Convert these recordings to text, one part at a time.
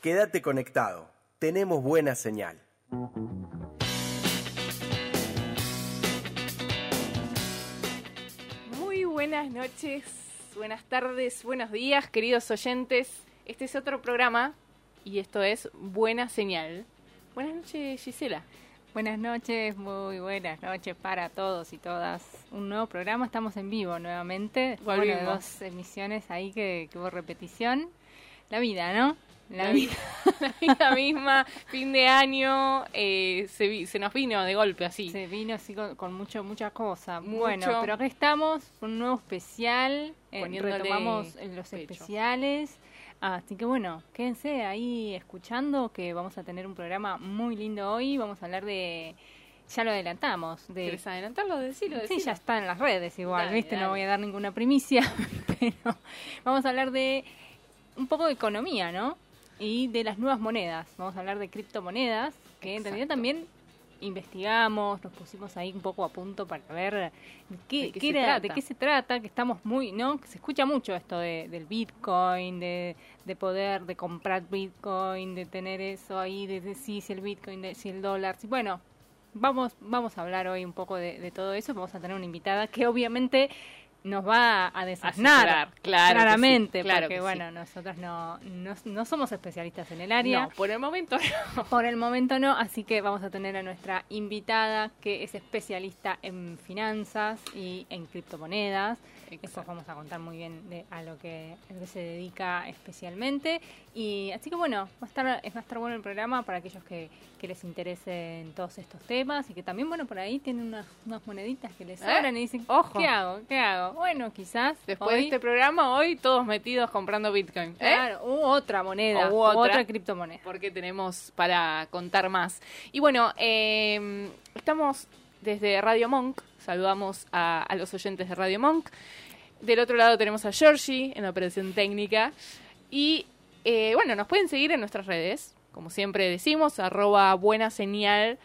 Quédate conectado. Tenemos buena señal. Muy buenas noches, buenas tardes, buenos días, queridos oyentes. Este es otro programa y esto es Buena Señal. Buenas noches, Gisela. Buenas noches, muy buenas noches para todos y todas. Un nuevo programa, estamos en vivo nuevamente. Bueno, Volvimos. dos emisiones ahí que, que hubo repetición. La vida, ¿no? La vida, la vida misma, fin de año, eh, se, vi- se nos vino de golpe así. Se vino así con, con mucho, mucha cosa. Mucho. Bueno, pero acá estamos un nuevo especial. eh, retomamos los pecho. especiales. Así que bueno, quédense ahí escuchando que vamos a tener un programa muy lindo hoy. Vamos a hablar de, ya lo adelantamos, de ¿Querés adelantarlo? Decilo, Sí, ya está en las redes igual, Dale, ¿viste? dale. No voy a dar ninguna primicia, pero vamos a hablar de un poco de economía, ¿no? Y de las nuevas monedas. Vamos a hablar de criptomonedas, que en realidad Exacto. también investigamos, nos pusimos ahí un poco a punto para ver qué, ¿De qué qué se era, trata? de qué se trata, que estamos muy, ¿no? Que se escucha mucho esto de, del Bitcoin, de, de poder, de comprar Bitcoin, de tener eso ahí, de, de sí, si el Bitcoin, de, si el dólar, si, bueno, vamos, vamos a hablar hoy un poco de, de todo eso. Vamos a tener una invitada que obviamente nos va a desasnar. Asesorar, claro que claramente, sí, claro porque que bueno, sí. nosotros no, no, no somos especialistas en el área. No, por el momento no. Por el momento no, así que vamos a tener a nuestra invitada que es especialista en finanzas y en criptomonedas. Eso Exacto. vamos a contar muy bien de a lo que, a lo que se dedica especialmente. Y así que bueno, va a estar, va a estar bueno el programa para aquellos que, que les interesen todos estos temas y que también, bueno, por ahí tienen unas, unas moneditas que les ¿Eh? sobran y dicen, Ojo. ¿qué hago? ¿Qué hago? Bueno, quizás Después hoy, de este programa, hoy todos metidos comprando Bitcoin. ¿eh? Claro, u otra moneda, O u otra. otra criptomoneda. porque tenemos para contar más. Y bueno, eh, estamos desde Radio Monk, saludamos a, a los oyentes de Radio Monk. Del otro lado tenemos a Georgie en la operación técnica. Y eh, bueno, nos pueden seguir en nuestras redes, como siempre decimos, arroba buena señal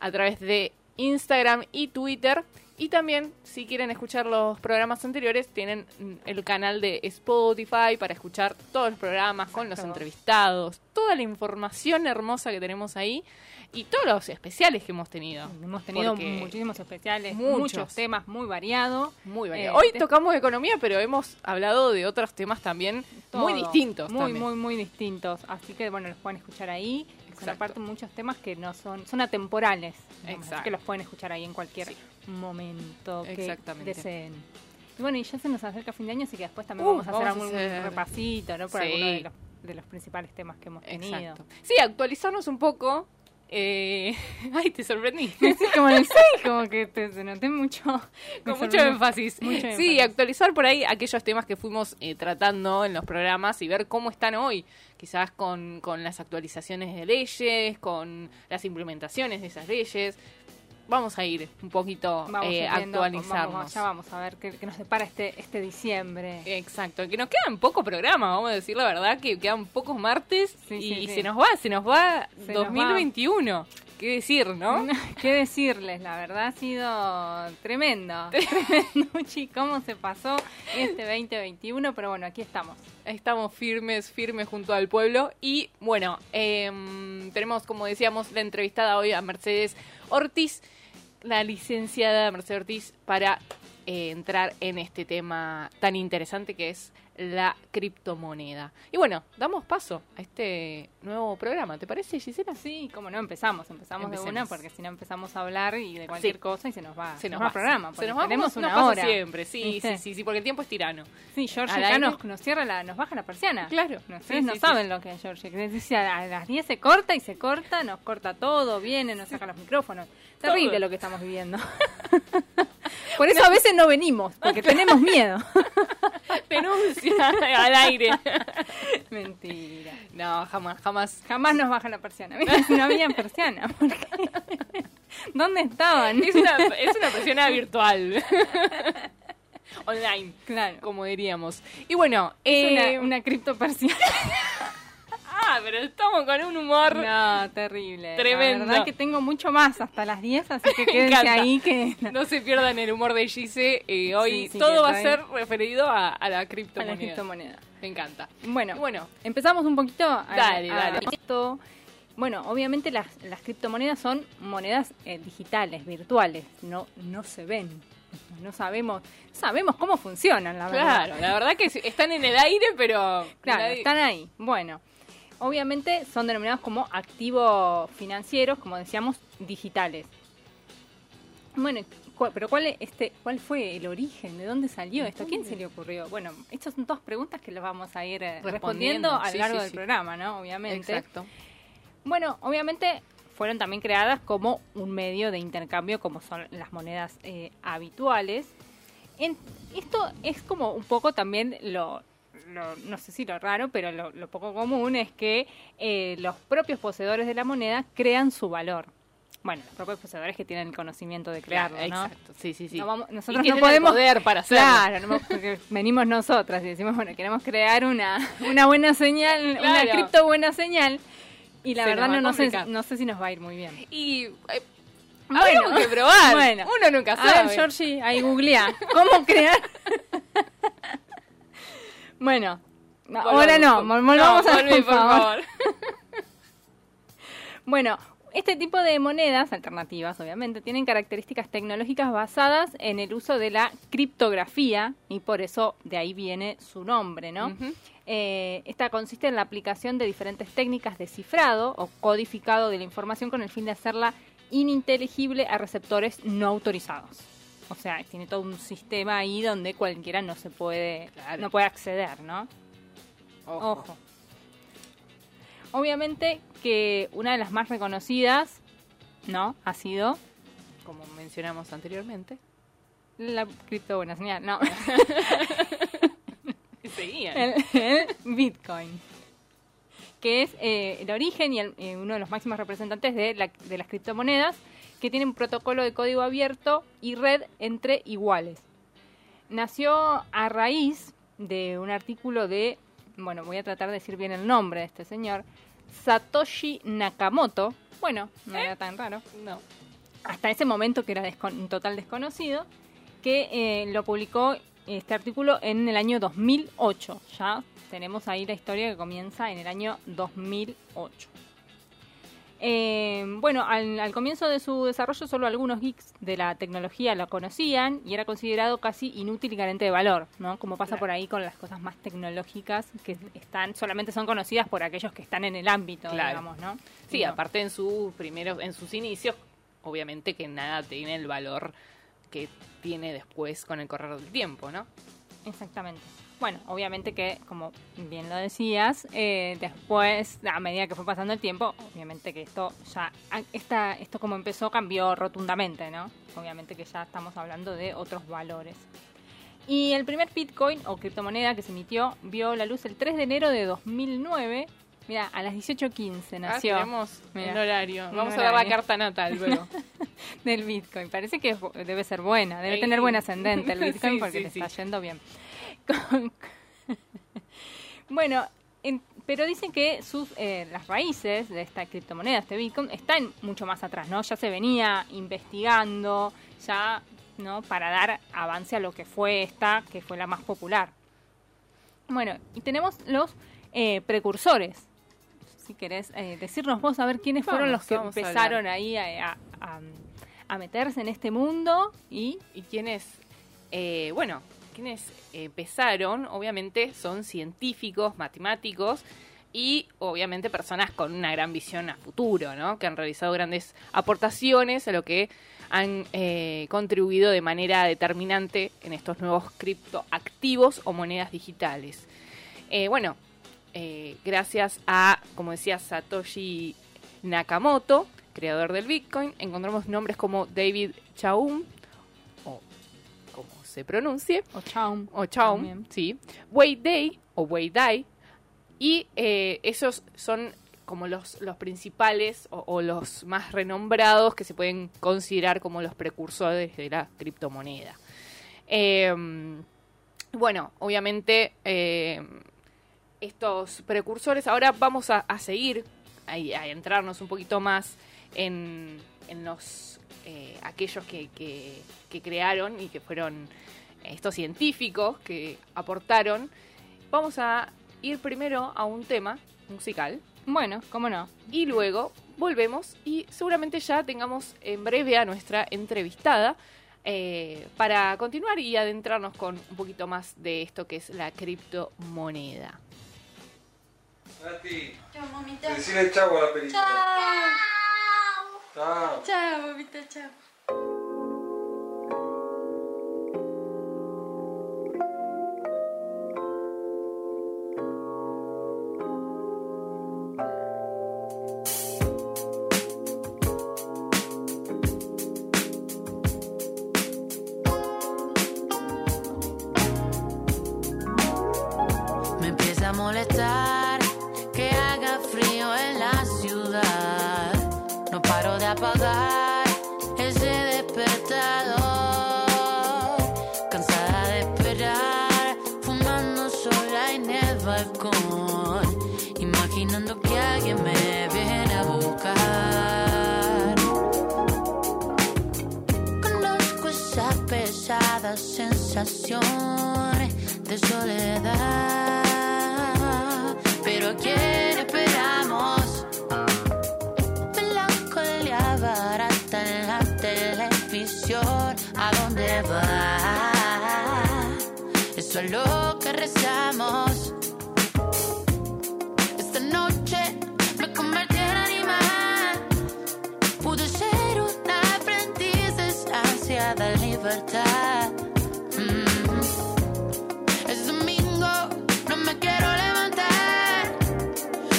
a través de Instagram y Twitter. Y también, si quieren escuchar los programas anteriores, tienen el canal de Spotify para escuchar todos los programas con los entrevistados, toda la información hermosa que tenemos ahí y todos los especiales que hemos tenido. Hemos tenido muchísimos especiales, muchos. muchos, temas muy variados. Muy Eh, variado. Hoy te- tocamos economía, pero hemos hablado de otros temas también muy distintos. Muy, también. muy, muy distintos. Así que, bueno, los pueden escuchar ahí. Son Exacto. aparte muchos temas que no son, son atemporales. digamos, Exacto. Así que los pueden escuchar ahí en cualquier Sí. momento que deseen. Y bueno, y ya se nos acerca fin de año, así que después también Uh, vamos a hacer vamos a algún hacer- repasito, ¿no? Por Sí. alguno de los, de los principales temas que hemos tenido. Exacto. Sí, actualizarnos un poco. Eh... Ay, te sorprendí. Sí, como en el sí, como que te, te noté mucho. Con mucho énfasis. Mucho Sí, énfasis. actualizar por ahí aquellos temas que fuimos eh, tratando en los programas y ver cómo están hoy. Quizás con, con las actualizaciones de leyes, con las implementaciones de esas leyes. Vamos a ir un poquito eh, actualizarnos. vamos- ya vamos a ver qué, qué nos depara este, este diciembre. Exacto, que nos quedan pocos programas, vamos a decir la verdad, que quedan pocos martes Sí, y sí, sí. se nos va, se nos va Se nos va. 2021. ¿Qué decir, no? ¿Qué decirles? La verdad ha sido tremendo. Tremendo, cómo se pasó este 2021, pero bueno, aquí estamos. Estamos firmes, firmes junto al pueblo. Y bueno, em, tenemos, como decíamos, la entrevistada hoy a Mercedes Ortiz, la licenciada Mercedes Ortiz, para eh, entrar en este tema tan interesante que es la criptomoneda. Y bueno, damos paso a este nuevo programa, ¿te parece, Gisela? Sí, como no, empezamos, empezamos de una, porque si no empezamos a hablar y de cualquier Sí. cosa y se nos va, Se nos va el programa. Se nos va tenemos nos una pasa hora. siempre, sí, sí, sí, sí, porque el tiempo es tirano. Sí, George aire. nos, nos cierra la, nos baja la persiana. Claro. Ustedes sí, no saben lo que es George. A a las 10 se corta y se corta, nos corta todo, viene, nos saca los micrófonos. Terrible Todo. lo que estamos viviendo. Por eso a veces no venimos, porque tenemos miedo. denuncia al aire. Mentira. No, jamás, jamás. Jamás nos baja la persiana. No había persiana. ¿por qué? ¿Dónde estaban? Es una, es una persiana virtual. Online, Claro. como diríamos. Y bueno, Es eh, una, una criptopersiana. Ah, pero estamos con un humor. No, terrible. Tremendo. La verdad que tengo mucho más hasta las 10, así que quédense ahí que... No se pierdan el humor de Gise. eh, hoy Sí, sí, todo va a trae- ser referido a, a la a criptomoneda. la criptomoneda. Me encanta. Bueno, bueno, empezamos un poquito a, Dale, a- dale. esto. Bueno, obviamente las, las criptomonedas son monedas eh, digitales, virtuales, no, no se ven. No sabemos, sabemos cómo funcionan, la verdad. claro, la verdad que están en el aire, pero. Claro, nadie- están ahí. Bueno, obviamente son denominados como activos financieros, como decíamos, digitales. Bueno, cu- pero ¿cuál, es este, ¿cuál fue el origen? ¿De dónde salió esto? ¿A quién se le ocurrió? Bueno, estas son dos preguntas que las vamos a ir eh, Respondiendo, respondiendo a lo sí, largo sí, del sí. programa, ¿no? Obviamente. Exacto. Bueno, obviamente fueron también creadas como un medio de intercambio, como son las monedas eh, habituales. En- esto es como un poco también lo, lo- no sé si lo raro, pero lo, lo poco común es que eh, los propios poseedores de la moneda crean su valor. Bueno, los propios poseedores que tienen el conocimiento de crearlo, ¿no? Exacto, sí, sí, sí. No vamos- Y nosotros no podemos el poder para hacerlo. Claro, no- porque venimos nosotras y decimos, bueno, queremos crear una, una buena señal, una cripto buena señal. Y la Se verdad no, no sé, no sé si nos va a ir muy bien. Y. eh, Bueno, que probar. bueno. Uno nunca A sabe. ver, Georgie, ahí googlea. ¿Cómo crear? bueno, ahora no, Volvamos, vol- volvamos a volví, por favor. Bueno, este tipo de monedas alternativas, obviamente, tienen características tecnológicas basadas en el uso de la criptografía y por eso de ahí viene su nombre, ¿no? Eh, esta consiste en la aplicación de diferentes técnicas de cifrado o codificado de la información con el fin de hacerla ininteligible a receptores no autorizados. O sea, tiene todo un sistema ahí donde cualquiera no se puede, Claro. no puede acceder, ¿no? Ojo. Ojo. Obviamente que una de las más reconocidas, ¿no? Ha sido Como mencionamos anteriormente. la cripto buena señal, no, seguían. el, el Bitcoin, que es eh, el origen y el- eh, uno de los máximos representantes de, la- de las criptomonedas, que tiene un protocolo de código abierto y red entre iguales. Nació a raíz de un artículo de, bueno, voy a tratar de decir bien el nombre de este señor, Satoshi Nakamoto. Bueno, no era tan raro No. hasta ese momento que era un total desconocido, que eh, lo publicó este artículo en el año 2008. Ya tenemos ahí la historia que comienza en el año 2008. Eh, bueno, al, al comienzo de su desarrollo solo algunos geeks de la tecnología lo conocían y era considerado casi inútil y carente de valor, ¿no? Como pasa Claro. por ahí con las cosas más tecnológicas que están solamente son conocidas por aquellos que están en el ámbito, Claro. digamos, ¿no? Sí, Y no. aparte en sus primeros, en sus inicios, obviamente que nada tiene el valor que tiene después con el correr del tiempo, ¿no? Exactamente. Bueno, obviamente que, como bien lo decías, eh, después, a medida que fue pasando el tiempo, obviamente que esto ya, a- esta, esto como empezó cambió rotundamente, ¿no? Obviamente que ya estamos hablando de otros valores. Y el primer Bitcoin o criptomoneda que se emitió vio la luz el 3 de enero de 2009. Mira, a las 18.15 Ah, nació tenemos Mira, el horario. un Vamos a ver la carta natal luego. del Bitcoin. Parece que debe ser buena, debe tener buen ascendente el Bitcoin Sí, porque sí, le sí. está yendo bien. Con- bueno, en- pero dicen que sus eh, las raíces de esta criptomoneda, este Bitcoin, están mucho más atrás, ¿no? Ya se venía investigando, ya, ¿no? Para dar avance a lo que fue esta, que fue la más popular. Bueno, y tenemos los eh, precursores. Si querés eh, decirnos vos a ver quiénes fueron los que a empezaron ahí a, a- a- a meterse en este mundo y y quienes, eh, bueno, quienes empezaron, obviamente, son científicos, matemáticos y obviamente personas con una gran visión a futuro, ¿no? Que han realizado grandes aportaciones a lo que han eh, contribuido de manera determinante en estos nuevos criptoactivos o monedas digitales. Eh, bueno, eh, gracias a, como decía, Satoshi Nakamoto, creador del Bitcoin, encontramos nombres como David Chaum, o como se pronuncie, O Chaum. o Chaum, También. sí, Wei Dai o Wei Dai, y eh, esos son como los, los principales o, o los más renombrados que se pueden considerar como los precursores de la criptomoneda. Eh, bueno, obviamente eh, estos precursores, ahora vamos a, a seguir, a, a entrarnos un poquito más en, en los eh, aquellos que, que- que crearon y que fueron estos científicos que aportaron. Vamos a ir primero a un tema musical Bueno, cómo no. y luego volvemos y seguramente ya tengamos en breve a nuestra entrevistada eh, para continuar y adentrarnos con un poquito más de esto que es la criptomoneda. Nati, Chao, mamita. decirle chau a la película. Chao. Chao. Chao, mamita, chao. Lo que rezamos. Esta noche me convertí en animal. Pude ser una aprendiz de ansiada libertad. Mm. Es domingo, no me quiero levantar.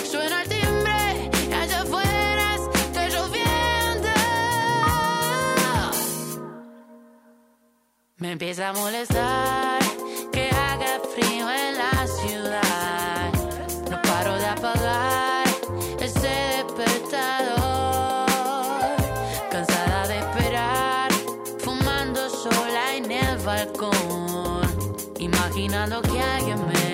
Suena el timbre y allá afuera está lloviendo. Me empieza a molestar Imaginando que alguien me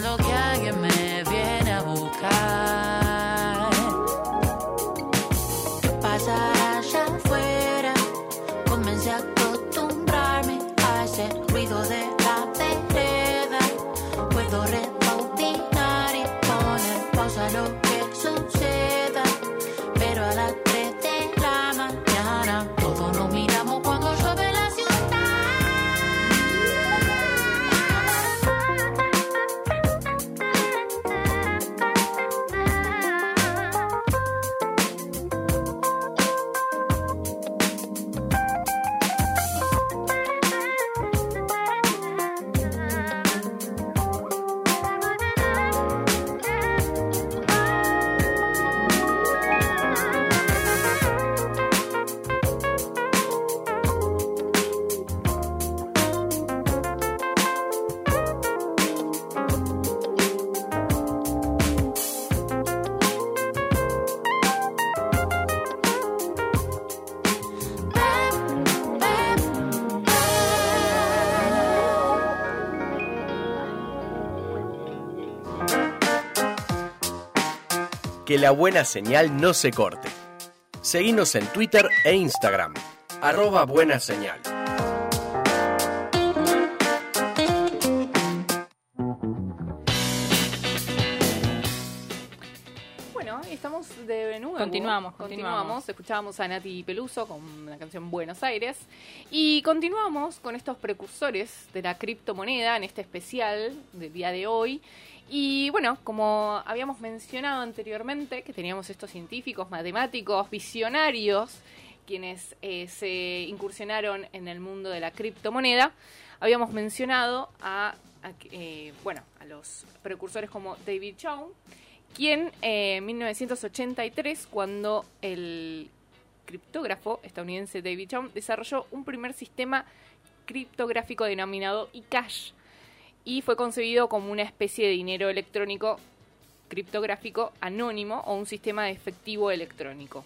Que alguien me viene a buscar. ¿Qué pasa allá afuera? Comencé a acostumbrarme a ese ruido de Que la buena señal no se corte. Seguinos en Twitter e Instagram. Arroba buena señal. Continuamos. Escuchábamos a Nati Peluso con la canción Buenos Aires. Y continuamos con estos precursores de la criptomoneda en este especial del día de hoy. Y bueno, como habíamos mencionado anteriormente, que teníamos estos científicos, matemáticos, visionarios, quienes eh, se incursionaron en el mundo de la criptomoneda, habíamos mencionado a, a, eh, bueno, a los precursores como David Chow, quien eh, en 1983, cuando el criptógrafo estadounidense David Chow desarrolló un primer sistema criptográfico denominado eCash y fue concebido como una especie de dinero electrónico criptográfico anónimo o un sistema de efectivo electrónico.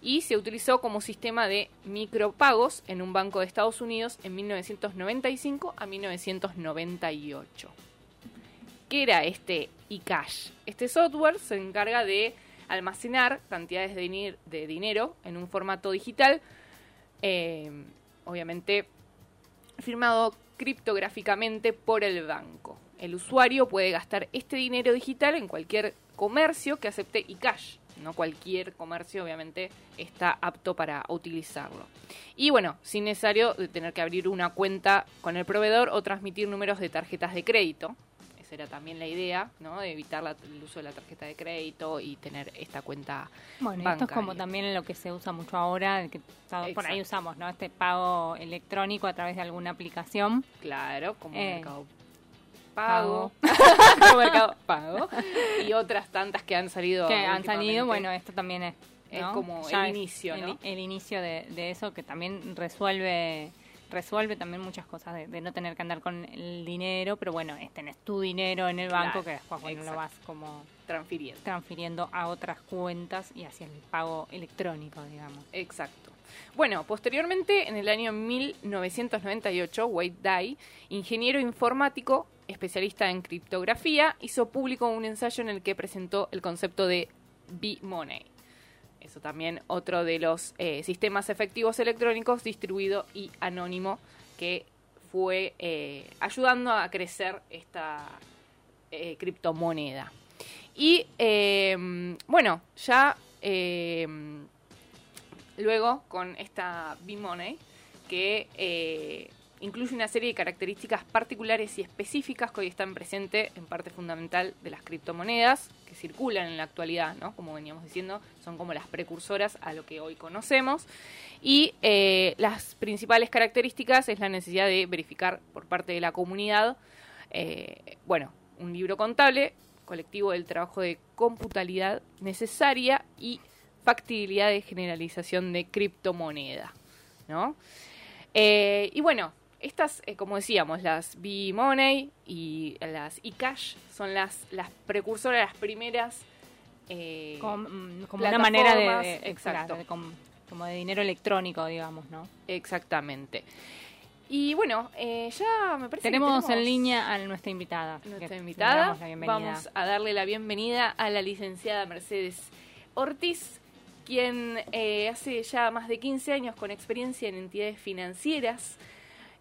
Y se utilizó como sistema de micropagos en un banco de Estados Unidos en 1995 a 1998. ¿Qué era este eCash? Este software se encarga de almacenar cantidades de, diner- de dinero en un formato digital, eh, obviamente firmado criptográficamente por el banco. El usuario puede gastar este dinero digital en cualquier comercio que acepte eCash. No cualquier comercio, obviamente, está apto para utilizarlo. Y bueno, sin necesario de tener que abrir una cuenta con el proveedor o transmitir números de tarjetas de crédito. Era también la idea, ¿no? De evitar la- el uso de la tarjeta de crédito y tener esta cuenta Bueno, esto es como también lo que se usa mucho ahora, el que todos por ahí usamos, ¿no? Este pago electrónico a través de alguna aplicación. Claro, como Eh, Mercado Pago, Pago. como Mercado Pago y otras tantas que han salido. que han salido, bueno, esto también es, como Ya el inicio, el, ¿no? el inicio de, de eso que también resuelve resuelve también muchas cosas de, de no tener que andar con el dinero, pero bueno, es tenés tu dinero en el Claro, banco que después bueno, lo vas como Transfiriendo. transfiriendo a otras cuentas y hacia el pago electrónico, digamos. Exacto. Bueno, posteriormente, en el año 1998, Wade Dye, ingeniero informático, especialista en criptografía, hizo público un ensayo en el que presentó el concepto de B-Money. También otro de los eh, sistemas efectivos electrónicos distribuido y anónimo que fue eh, ayudando a crecer esta eh, criptomoneda. Y eh, bueno, ya eh, luego con esta B-Money que incluye una serie de características particulares y específicas que hoy están presentes en parte fundamental de las criptomonedas que circulan en la actualidad, ¿no? Como veníamos diciendo, son como las precursoras a lo que hoy conocemos. Y eh, las principales características es la necesidad de verificar por parte de la comunidad, eh, bueno, un libro contable colectivo del trabajo de computalidad necesaria y factibilidad de generalización de criptomoneda, ¿no? Eh, y bueno, estas, eh, como decíamos, las B-Money y las eCash son las, las precursoras, las primeras. eh, como, mm, como una manera de, exacto. de como de dinero electrónico, digamos, ¿no? Exactamente. Y bueno, eh, ya me parece que Tenemos, en línea a nuestra invitada. nuestra invitada. Vamos a darle la bienvenida a la licenciada Mercedes Ortiz, quien eh, hace ya más de 15 años con experiencia en entidades financieras.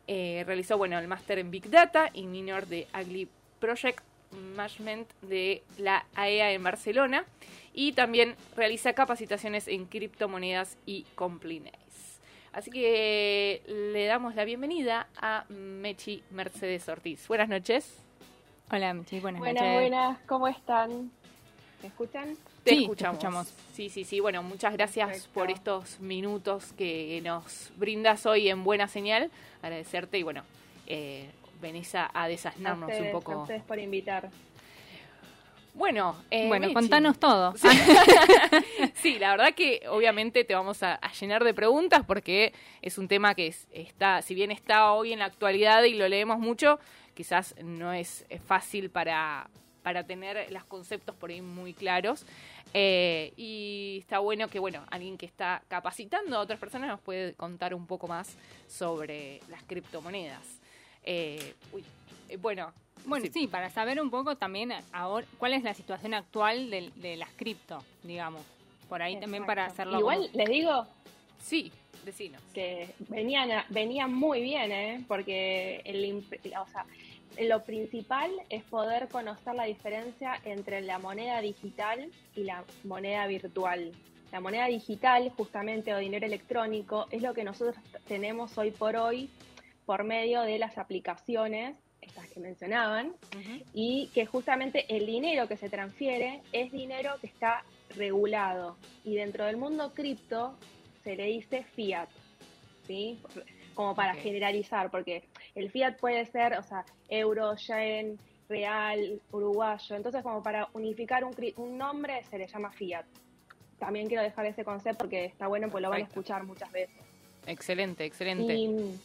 Eh, realizó bueno el máster en Big Data y minor de Agli Project Management de la AEA en Barcelona y también realiza capacitaciones en criptomonedas y compliance. Así que le damos la bienvenida a Mechi Mercedes Ortiz. Buenas noches. Hola, Michi, buenas, Buenas, noches. buenas, ¿cómo están? ¿Me escuchan? Te Sí, te escuchamos. Sí, sí, sí. Bueno, muchas gracias Perfecto. por estos minutos que nos brindas hoy en Buena Señal. Agradecerte y bueno, eh, venís a, a A desasnarnos ustedes, un a poco. ustedes por invitar. Bueno, eh, bueno, Mechi. contanos todo. Sí, la verdad que obviamente te vamos a, a llenar de preguntas porque es un tema que es- está, si bien está hoy en la actualidad y lo leemos mucho, quizás no es fácil para, para tener los conceptos por ahí muy claros. Eh, y está bueno que, bueno, alguien que está capacitando a otras personas nos puede contar un poco más sobre las criptomonedas. Eh, uy, eh, bueno, Bueno, sí. para saber un poco también ahora cuál es la situación actual de, de las cripto, digamos. Por ahí también para hacerlo. Igual como- les digo sí, decinos. que venían, a- venían muy bien, ¿eh? Porque el, o sea, lo principal es poder conocer la diferencia entre la moneda digital y la moneda virtual. La moneda digital, justamente, o dinero electrónico, es lo que nosotros tenemos hoy por hoy por medio de las aplicaciones, estas que mencionaban, y que justamente el dinero que se transfiere es dinero que está regulado. Y dentro del mundo cripto se le dice fiat, ¿sí? Como para generalizar, porque el fiat puede ser, o sea, euro, yen, real, uruguayo. Entonces, como para unificar un, nombre, se le llama fiat. También quiero dejar ese concepto porque está bueno, pues lo van a escuchar muchas veces. Excelente, excelente. Y,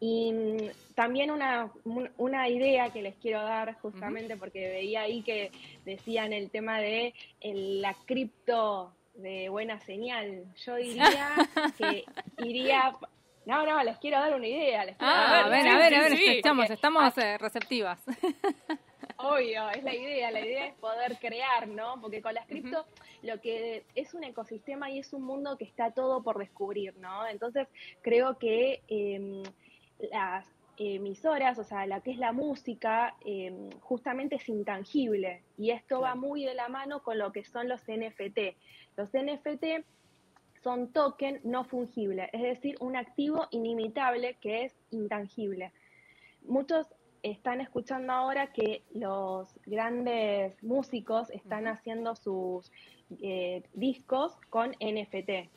y, también una, un- una idea que les quiero dar, justamente porque veía ahí que decían el tema de el- la cripto de buena señal. Yo diría que iría. No, no, les quiero dar una idea. Les quiero Ah, dar a ver, idea. a ver, a ver, sí, estamos, eh, receptivas. Obvio, es la idea, la idea es poder crear, ¿no? Porque con las cripto lo que es un ecosistema y es un mundo que está todo por descubrir, ¿no? Entonces creo que eh, las emisoras, o sea, la que es la música, eh, justamente es intangible y esto va muy de la mano con lo que son los NFT. Los NFT son token no fungible, es decir, un activo inimitable que es intangible. Muchos están escuchando ahora que los grandes músicos están haciendo sus eh, discos con NFT.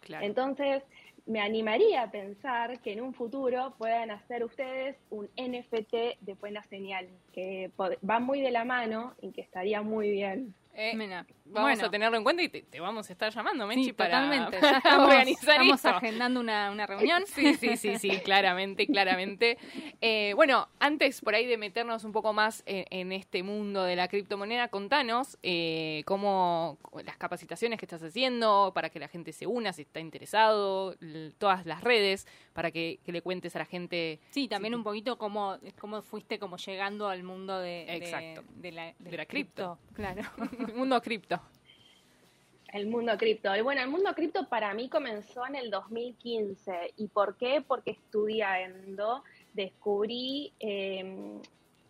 Claro. Entonces, me animaría a pensar que en un futuro puedan hacer ustedes un NFT de buena señal, que va muy de la mano y que estaría muy bien. Eh, Mira, vamos bueno. a tenerlo en cuenta y te, te vamos a estar llamando, Menchi, Sí, para, totalmente. Ya estamos, organizar estamos esto. agendando una, una reunión. Sí, sí, sí, sí, claramente, claramente. Eh, bueno, antes por ahí de meternos un poco más en, en este mundo de la criptomoneda, contanos eh, cómo las capacitaciones que estás haciendo para que la gente se una, si está interesado, todas las redes, para que, que le cuentes a la gente. Sí, también un poquito cómo, cómo fuiste como llegando al mundo de, Exacto. de la, De la cripto. Claro. mundo cripto. El mundo cripto. Y bueno, el mundo cripto para mí comenzó en el 2015. ¿Y por qué? Porque estudiando descubrí eh,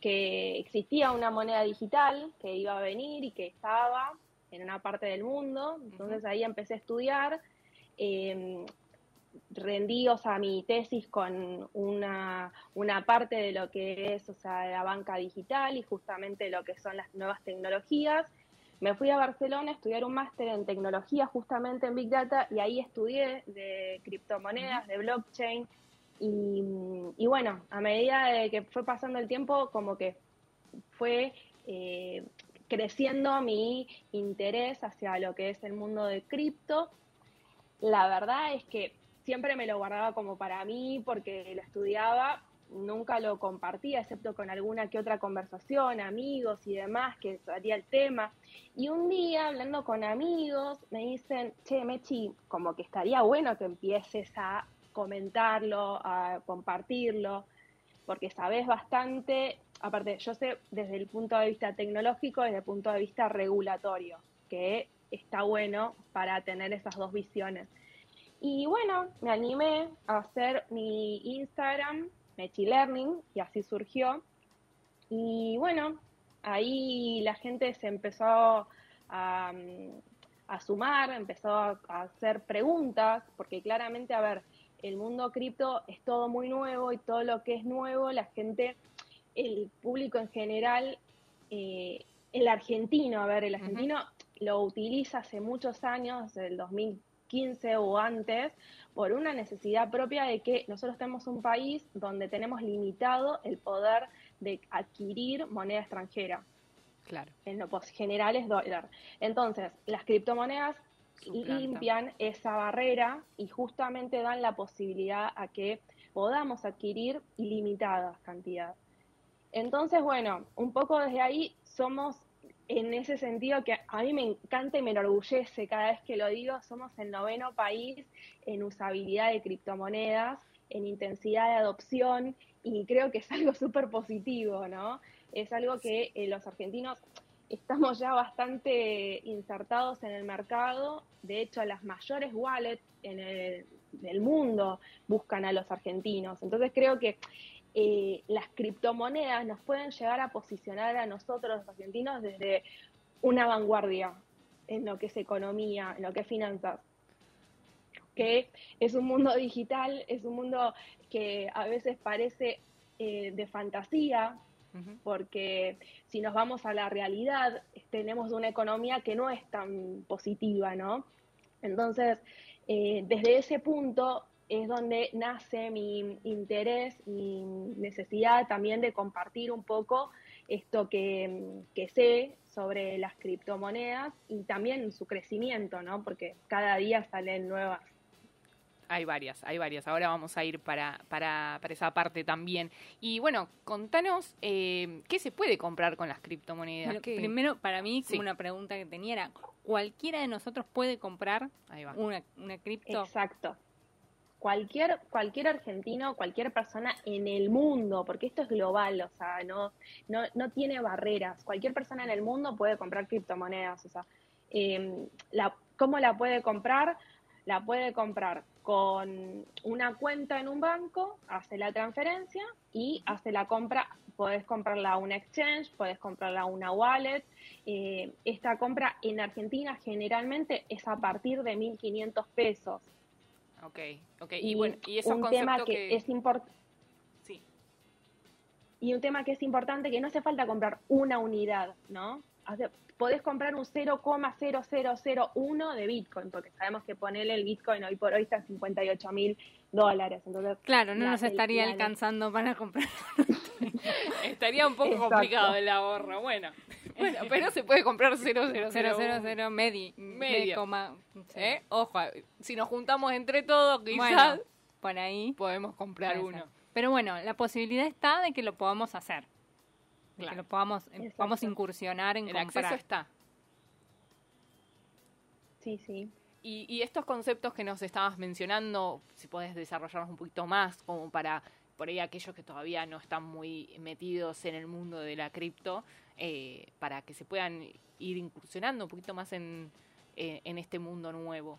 que existía una moneda digital que iba a venir y que estaba en una parte del mundo. Entonces ahí empecé a estudiar. eh, rendí, o mi tesis con una, una parte de lo que es, o sea, la banca digital y justamente lo que son las nuevas tecnologías. Me fui a Barcelona a estudiar un máster en tecnología justamente en Big Data y ahí estudié de criptomonedas, de blockchain y, y bueno, a medida que fue pasando el tiempo como que fue eh, creciendo mi interés hacia lo que es el mundo de cripto. La verdad es que siempre me lo guardaba como para mí porque lo estudiaba, nunca lo compartía, excepto con alguna que otra conversación, amigos y demás, que salía el tema. Y un día, hablando con amigos, me dicen, che, Mechi, como que estaría bueno que empieces a comentarlo, a compartirlo, porque sabes bastante, aparte, yo sé desde el punto de vista tecnológico, desde el punto de vista regulatorio, que está bueno para tener esas dos visiones. Y bueno, me animé a hacer mi Instagram, Mechi Learning, y así surgió. Y bueno, ahí la gente se empezó a, a sumar, empezó a, a hacer preguntas, porque claramente, a ver, el mundo cripto es todo muy nuevo y todo lo que es nuevo, la gente, el público en general, eh, el argentino, a ver, el argentino lo utiliza hace muchos años, desde el 2015 o antes, por una necesidad propia de que nosotros tenemos un país donde tenemos limitado el poder de adquirir moneda extranjera. Claro. En lo general es dólar. Entonces, las criptomonedas limpian esa barrera y justamente dan la posibilidad a que podamos adquirir ilimitadas cantidades. Entonces, bueno, un poco desde ahí somos en ese sentido que a mí me encanta y me enorgullece cada vez que lo digo, somos el noveno país en usabilidad de criptomonedas, en intensidad de adopción y creo que es algo súper positivo, ¿no? Es algo que eh, los argentinos estamos ya bastante insertados en el mercado, de hecho las mayores wallets en el, del mundo buscan a los argentinos, entonces creo que eh, las criptomonedas nos pueden llegar a posicionar a nosotros los argentinos desde una vanguardia en lo que es economía, en lo que es finanzas que es un mundo digital, es un mundo que a veces parece eh, de fantasía, porque si nos vamos a la realidad, tenemos una economía que no es tan positiva, ¿no? Entonces, eh, desde ese punto es donde nace mi interés, mi necesidad también de compartir un poco esto que, que sé sobre las criptomonedas y también su crecimiento, ¿no? Porque cada día salen nuevas hay varias, hay varias. Ahora vamos a ir para, para, para esa parte también. Y bueno, contanos eh, qué se puede comprar con las criptomonedas. Primero, para mí, como una pregunta que tenía era, ¿cualquiera de nosotros puede comprar Una, una cripto? Exacto. Cualquier, cualquier argentino, cualquier persona en el mundo, porque esto es global, o sea, no, no, no tiene barreras. Cualquier persona en el mundo puede comprar criptomonedas. O sea, eh, ¿cómo la puede comprar? La puede comprar con una cuenta en un banco, hace la transferencia y hace la compra. Podés comprarla a una exchange, podés comprarla a una wallet. Eh, esta compra en Argentina generalmente es a partir de 1.500 pesos. Ok, ok. Y, bueno, y un tema que, es importante. Sí. Y un tema que es importante que no hace falta comprar una unidad, ¿no? podés comprar un 0,0001 de Bitcoin, porque sabemos que ponerle el Bitcoin hoy por hoy está en 58 mil dólares. Entonces, claro, no nos estaría alcanzando para comprar. estaría un poco complicado el ahorro. Bueno, bueno, pero se puede comprar 0,000 medio. medio. ¿Eh? Ojo, si nos juntamos entre todos, quizás por ahí podemos comprar uno. Pero bueno, la posibilidad está de que lo podamos hacer que lo podamos, vamos incursionar en El acceso está. Sí, sí. Y, y, estos conceptos que nos estabas mencionando, si puedes desarrollarnos un poquito más, como para por ahí aquellos que todavía no están muy metidos en el mundo de la cripto, eh, para que se puedan ir incursionando un poquito más en, eh, en este mundo nuevo.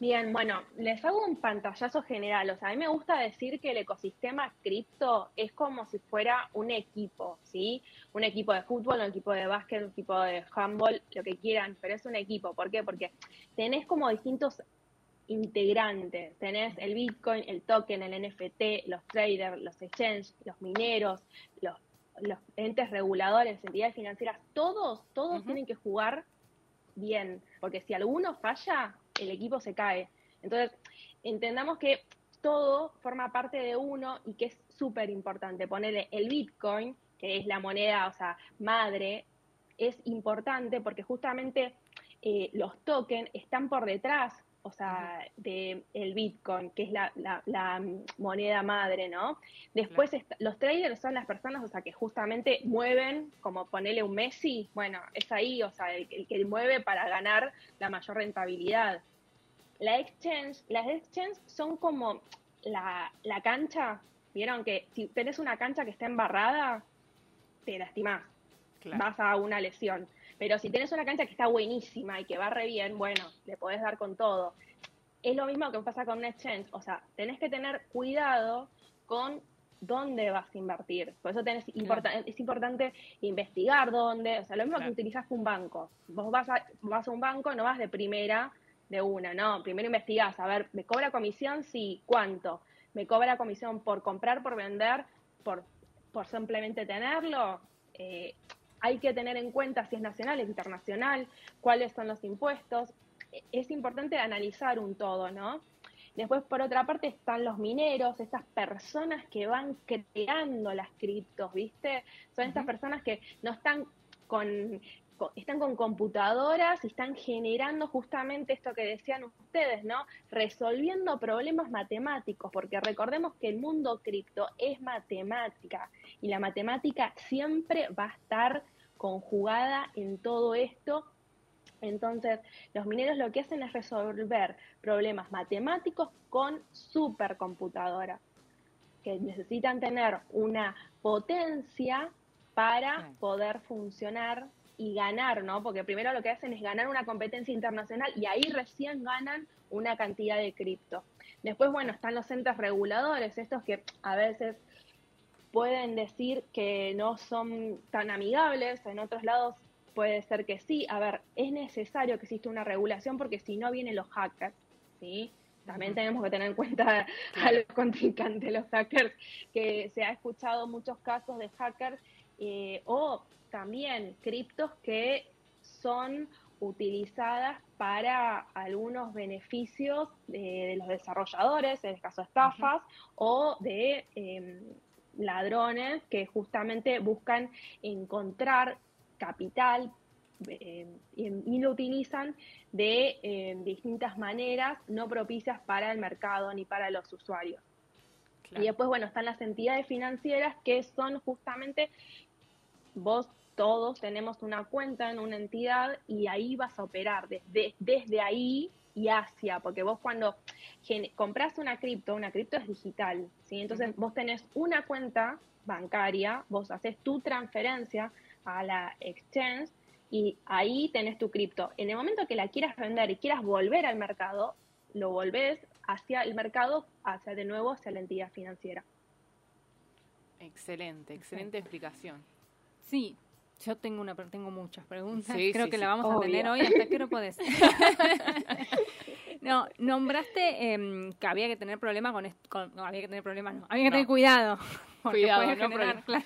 Bien, bueno, les hago un pantallazo general. O sea, a mí me gusta decir que el ecosistema cripto es como si fuera un equipo, ¿sí? Un equipo de fútbol, un equipo de básquet, un equipo de handball, lo que quieran, pero es un equipo. ¿Por qué? Porque tenés como distintos integrantes. Tenés el Bitcoin, el token, el NFT, los traders, los exchanges, los mineros, los, los entes reguladores, entidades financieras. Todos, todos tienen que jugar bien, porque si alguno falla, el equipo se cae. Entonces, entendamos que todo forma parte de uno y que es súper importante. Ponerle el Bitcoin, que es la moneda, o sea, madre, es importante porque justamente eh, los tokens están por detrás o sea, de el Bitcoin, que es la, la, moneda madre, ¿no? Después los traders son las personas, o sea, que justamente mueven, como ponerle un Messi, bueno, es ahí, o sea, el, que mueve para ganar la mayor rentabilidad. La exchange, las exchanges son como la, la cancha, vieron que si tenés una cancha que está embarrada, te lastimás, vas a una lesión. Pero si tienes una cancha que está buenísima y que va re bien, bueno, le podés dar con todo. Es lo mismo que pasa con un exchange. O sea, tenés que tener cuidado con dónde vas a invertir. Por eso tenés es importante investigar dónde. O sea, lo mismo que utilizas un banco. Vos vas a, vas a un banco, no vas de primera de una, no. Primero investigás, a ver, ¿me cobra comisión? Sí, ¿cuánto? ¿Me cobra comisión por comprar, por vender, por, por simplemente tenerlo? Eh, hay que tener en cuenta si es nacional, es internacional, cuáles son los impuestos. Es importante analizar un todo, ¿no? Después, por otra parte, están los mineros, estas personas que van creando las criptos, ¿viste? Son estas personas que no están con, están con computadoras y están generando justamente esto que decían ustedes, ¿no? Resolviendo problemas matemáticos, porque recordemos que el mundo cripto es matemática y la matemática siempre va a estar conjugada en todo esto. Entonces, los mineros lo que hacen es resolver problemas matemáticos con supercomputadoras, que necesitan tener una potencia para poder funcionar y ganar, ¿no? Porque primero lo que hacen es ganar una competencia internacional y ahí recién ganan una cantidad de cripto. Después, bueno, están los entes reguladores, estos que a veces pueden decir que no son tan amigables, en otros lados puede ser que sí. A ver, es necesario que exista una regulación porque si no vienen los hackers, ¿sí? También tenemos que tener en cuenta a los contrincantes, los hackers, que se ha escuchado muchos casos de hackers eh, o también criptos que son utilizadas para algunos beneficios de, los desarrolladores, en el caso de estafas, o de em, ladrones que justamente buscan encontrar capital em, y lo utilizan de em, distintas maneras no propicias para el mercado ni para los usuarios. Y después, bueno, están las entidades financieras que son justamente, vos todos tenemos una cuenta en una entidad y ahí vas a operar desde, desde ahí y hacia, porque vos cuando compras una cripto, una cripto es digital, ¿sí? Entonces vos tenés una cuenta bancaria, vos haces tu transferencia a la exchange y ahí tenés tu cripto. En el momento que la quieras vender y quieras volver al mercado, lo volvés hacia el mercado, hacia de nuevo hacia la entidad financiera. Excelente, excelente explicación. Sí, yo tengo una, tengo muchas preguntas. Creo que la vamos a tener hoy hasta que no podés. no, nombraste eh, que había que tener problemas con, con, no, había que tener problemas, no, había que tener cuidado. Cuidado, pueden generar, claro,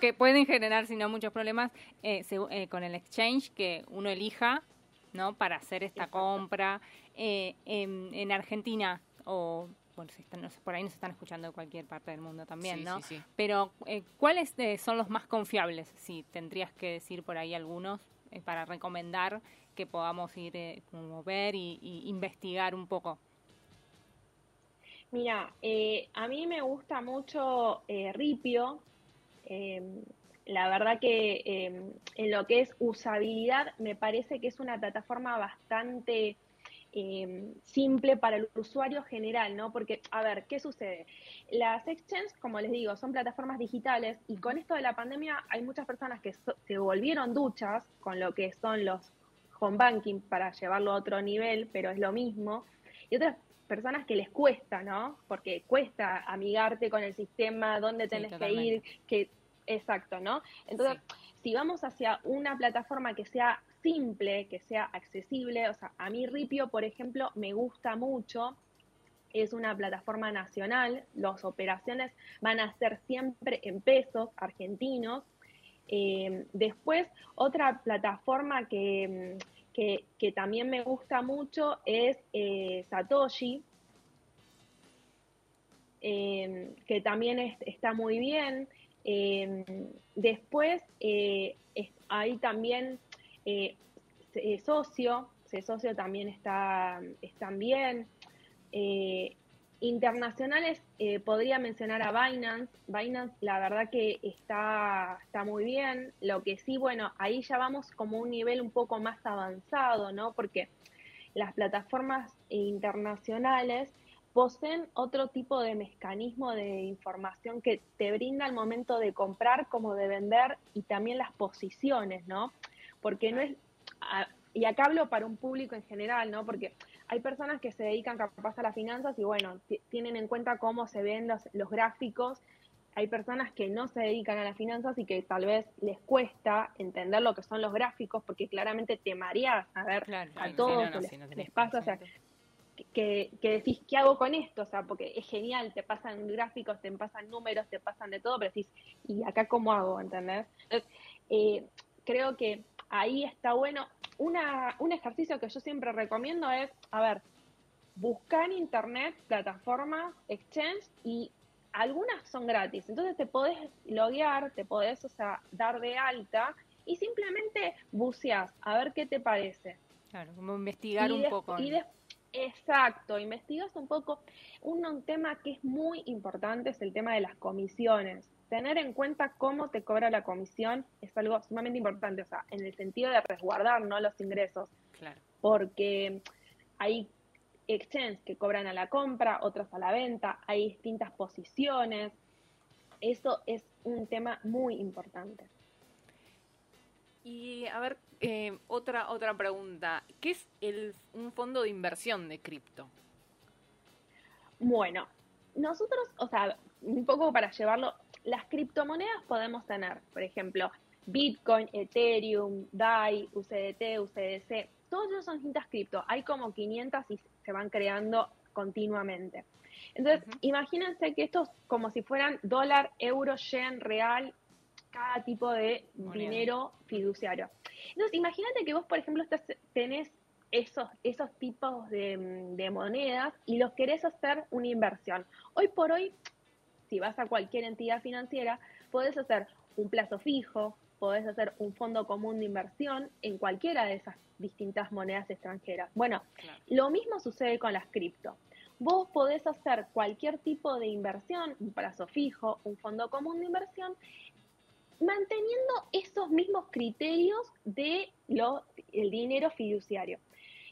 que pueden generar, si no, muchos problemas eh, eh, con el exchange que uno elija, ¿no? Para hacer esta compra. Eh, en, en Argentina o bueno, por ahí nos están escuchando de cualquier parte del mundo también, ¿no? Sí, sí. Pero, eh, ¿cuáles eh, son los más confiables? Si tendrías que decir por ahí algunos eh, para recomendar que podamos ir eh, como ver y, investigar un poco. Mira, a mí me gusta mucho Ripio. la verdad que en lo que es usabilidad me parece que es una plataforma bastante Em, simple para el usuario general, ¿no? Porque, a ver, ¿qué sucede? Las exchanges, como les digo, son plataformas digitales y con esto de la pandemia hay muchas personas que se volvieron duchas con lo que son los home banking para llevarlo a otro nivel, pero es lo mismo. Y otras personas que les cuesta, ¿no? Porque cuesta amigarte con el sistema, dónde tenés que ir, que exacto, ¿no? Entonces, si vamos hacia una plataforma que sea simple, que sea accesible. O sea, a mí Ripio, por ejemplo, me gusta mucho. Es una plataforma nacional. Las operaciones van a ser siempre en pesos argentinos. Eh, después, otra plataforma que, que, también me gusta mucho es eh, Satoshi, eh, que también está muy bien. después, hay también eh, socio, socio también está, están bien. Eh, internacionales, eh, podría mencionar a Binance. Binance, la verdad que está, está muy bien. Lo que sí, bueno, ahí ya vamos como un nivel un poco más avanzado, ¿no? Porque las plataformas internacionales poseen otro tipo de mecanismo de información que te brinda al momento de comprar como de vender y también las posiciones, ¿no? Porque no es, y acá hablo para un público en general, ¿no? Porque hay personas que se dedican capaz a las finanzas y bueno, tienen en cuenta cómo se ven los, los gráficos. Hay personas que no se dedican a las finanzas y que tal vez les cuesta entender lo que son los gráficos porque claramente te mareas a ver a todos les, pasa, o sea, que, que, decís, ¿qué hago con esto? O sea, porque es genial, te pasan gráficos, te pasan números, te pasan de todo, pero decís, ¿y acá cómo hago? ¿Entendés? Entonces, eh, creo que ahí está bueno. Una, un ejercicio que yo siempre recomiendo es, a ver, buscar en internet plataformas, exchange y algunas son gratis. Entonces te podés loguear, te podés, o sea, dar de alta y simplemente buceas a ver qué te parece. Claro, como investigar un poco. Y exacto, investigas un poco. un tema que es muy importante es el tema de las comisiones tener en cuenta cómo te cobra la comisión es algo sumamente importante, o sea, en el sentido de resguardar ¿no? los ingresos. Claro. Porque hay exchanges que cobran a la compra, otros a la venta, hay distintas posiciones. Eso es un tema muy importante. Y a ver, eh, otra, otra pregunta. ¿Qué es el, un fondo de inversión de cripto? Bueno, nosotros, o sea, un poco para llevarlo, las criptomonedas podemos tener, por ejemplo, Bitcoin, Ethereum, DAI, UCDT, UCDC, todos esos son distintas cripto. Hay como 500 y se van creando continuamente. Entonces, imagínense que estos como si fueran dólar, euro, yen, real, cada tipo de dinero fiduciario. Entonces, imagínate que vos, por ejemplo, estás, tenés esos, esos tipos de, de monedas y los querés hacer una inversión. Hoy por hoy, si vas a cualquier entidad financiera, podés hacer un plazo fijo, podés hacer un fondo común de inversión en cualquiera de esas distintas monedas extranjeras. Bueno, lo mismo sucede con las cripto. Vos podés hacer cualquier tipo de inversión, un plazo fijo, un fondo común de inversión, manteniendo esos mismos criterios de lo, el dinero fiduciario.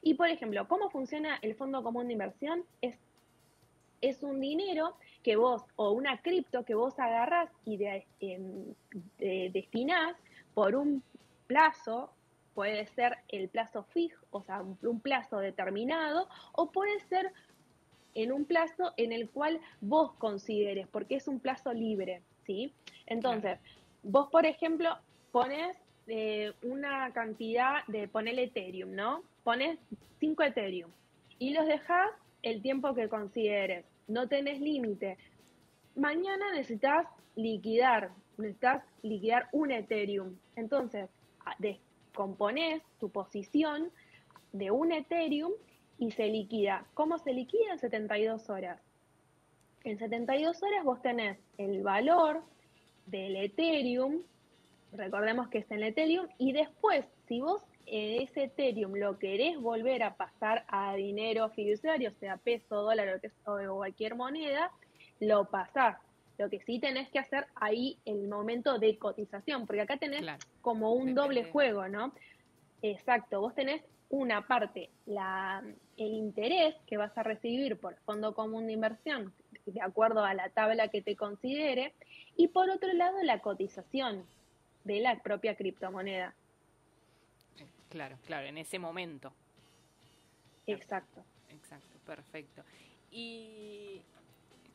Y por ejemplo, ¿cómo funciona el fondo común de inversión? Es, es un dinero que vos, o una cripto que vos agarrás y de, destinás por un plazo, puede ser el plazo fijo, o sea, un plazo determinado, o puede ser en un plazo en el cual vos consideres, porque es un plazo libre, ¿sí? Entonces, vos, por ejemplo, pones eh, una cantidad de, poner Ethereum, ¿no? Pones 5 Ethereum y los dejas el tiempo que consideres no tenés límite. Mañana necesitas liquidar, necesitas liquidar un Ethereum. Entonces, descomponés tu posición de un Ethereum y se liquida. ¿Cómo se liquida? En 72 horas. En 72 horas vos tenés el valor del Ethereum, recordemos que es el Ethereum, y después, si vos ese Ethereum lo querés volver a pasar a dinero fiduciario, sea peso, dólar o, cualquier moneda, lo pasás. Lo que sí tenés que hacer ahí el momento de cotización, porque acá tenés como un doble juego, ¿no? Exacto, vos tenés una parte, la, el interés que vas a recibir por fondo común de inversión, de acuerdo a la tabla que te considere, y por otro lado la cotización de la propia criptomoneda. Claro, claro, en ese momento. Exacto. Exacto, perfecto. Y